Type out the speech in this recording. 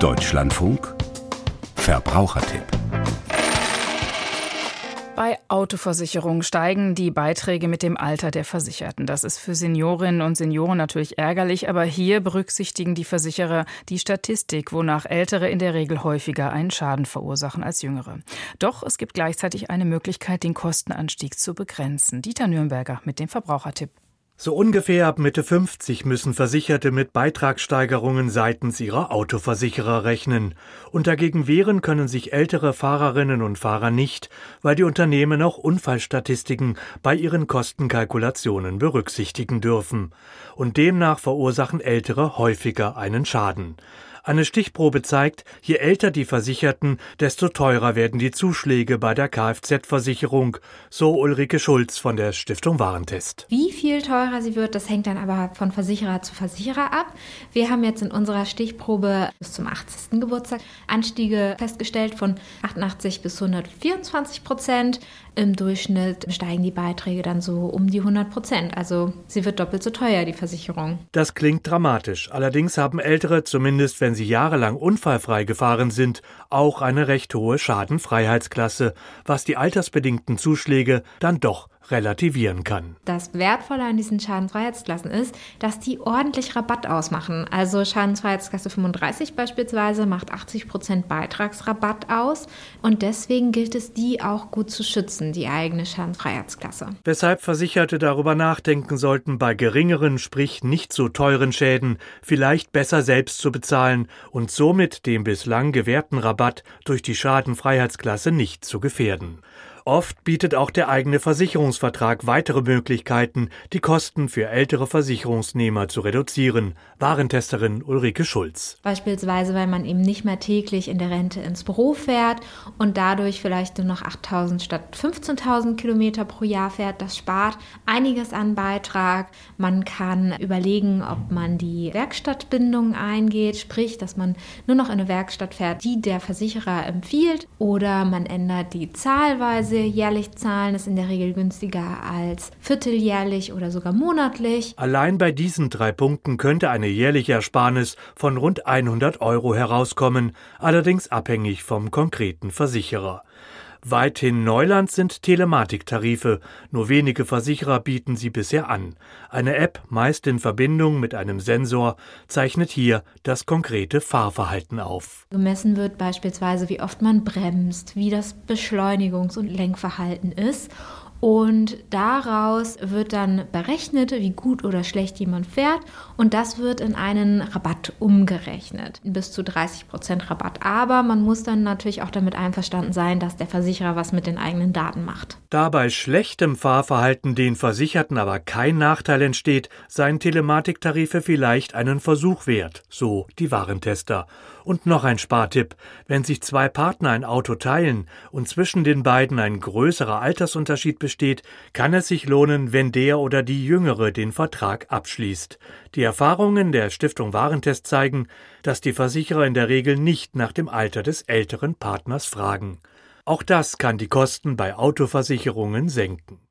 Deutschlandfunk Verbrauchertipp bei Autoversicherung steigen die Beiträge mit dem Alter der Versicherten. Das ist für Seniorinnen und Senioren natürlich ärgerlich, aber hier berücksichtigen die Versicherer die Statistik, wonach Ältere in der Regel häufiger einen Schaden verursachen als Jüngere. Doch es gibt gleichzeitig eine Möglichkeit, den Kostenanstieg zu begrenzen. Dieter Nürnberger mit dem Verbrauchertipp. So ungefähr ab Mitte 50 müssen Versicherte mit Beitragssteigerungen seitens ihrer Autoversicherer rechnen. Und dagegen wehren können sich ältere Fahrerinnen und Fahrer nicht, weil die Unternehmen auch Unfallstatistiken bei ihren Kostenkalkulationen berücksichtigen dürfen. Und demnach verursachen Ältere häufiger einen Schaden. Eine Stichprobe zeigt, je älter die Versicherten, desto teurer werden die Zuschläge bei der Kfz-Versicherung, so Ulrike Schulz von der Stiftung Warentest. Wie viel teurer sie wird, das hängt dann aber von Versicherer zu Versicherer ab. Wir haben jetzt in unserer Stichprobe bis zum 80. Geburtstag Anstiege festgestellt von 88 bis 124 Prozent. Im Durchschnitt steigen die Beiträge dann so um die 100 Prozent. Also sie wird doppelt so teuer, die Versicherung. Das klingt dramatisch. Allerdings haben Ältere, zumindest wenn sie jahrelang unfallfrei gefahren sind, auch eine recht hohe Schadenfreiheitsklasse, was die altersbedingten Zuschläge dann doch relativieren kann. Das Wertvolle an diesen Schadenfreiheitsklassen ist, dass die ordentlich Rabatt ausmachen. Also Schadenfreiheitsklasse 35 beispielsweise macht 80 Prozent Beitragsrabatt aus und deswegen gilt es, die auch gut zu schützen, die eigene Schadenfreiheitsklasse. Weshalb Versicherte darüber nachdenken sollten, bei geringeren, sprich nicht so teuren Schäden vielleicht besser selbst zu bezahlen und somit den bislang gewährten Rabatt durch die Schadenfreiheitsklasse nicht zu gefährden. Oft bietet auch der eigene Versicherungsvertrag weitere Möglichkeiten, die Kosten für ältere Versicherungsnehmer zu reduzieren. Warentesterin Ulrike Schulz. Beispielsweise, weil man eben nicht mehr täglich in der Rente ins Büro fährt und dadurch vielleicht nur noch 8.000 statt 15.000 Kilometer pro Jahr fährt. Das spart einiges an Beitrag. Man kann überlegen, ob man die Werkstattbindung eingeht, sprich, dass man nur noch in eine Werkstatt fährt, die der Versicherer empfiehlt, oder man ändert die Zahlweise sie jährlich zahlen, ist in der Regel günstiger als vierteljährlich oder sogar monatlich. Allein bei diesen drei Punkten könnte eine jährliche Ersparnis von rund 100 Euro herauskommen, allerdings abhängig vom konkreten Versicherer. Weithin Neuland sind Telematiktarife. Nur wenige Versicherer bieten sie bisher an. Eine App, meist in Verbindung mit einem Sensor, zeichnet hier das konkrete Fahrverhalten auf. Gemessen wird beispielsweise, wie oft man bremst, wie das Beschleunigungs- und Lenkverhalten ist und daraus wird dann berechnet, wie gut oder schlecht jemand fährt. Und das wird in einen Rabatt umgerechnet. Bis zu 30 Prozent Rabatt. Aber man muss dann natürlich auch damit einverstanden sein, dass der Versicherer was mit den eigenen Daten macht. Da bei schlechtem Fahrverhalten den Versicherten aber kein Nachteil entsteht, seien Telematiktarife vielleicht einen Versuch wert, so die Warentester. Und noch ein Spartipp. Wenn sich zwei Partner ein Auto teilen und zwischen den beiden ein größerer Altersunterschied besteht, kann es sich lohnen, wenn der oder die Jüngere den Vertrag abschließt. Die Erfahrungen der Stiftung Warentest zeigen, dass die Versicherer in der Regel nicht nach dem Alter des älteren Partners fragen. Auch das kann die Kosten bei Autoversicherungen senken.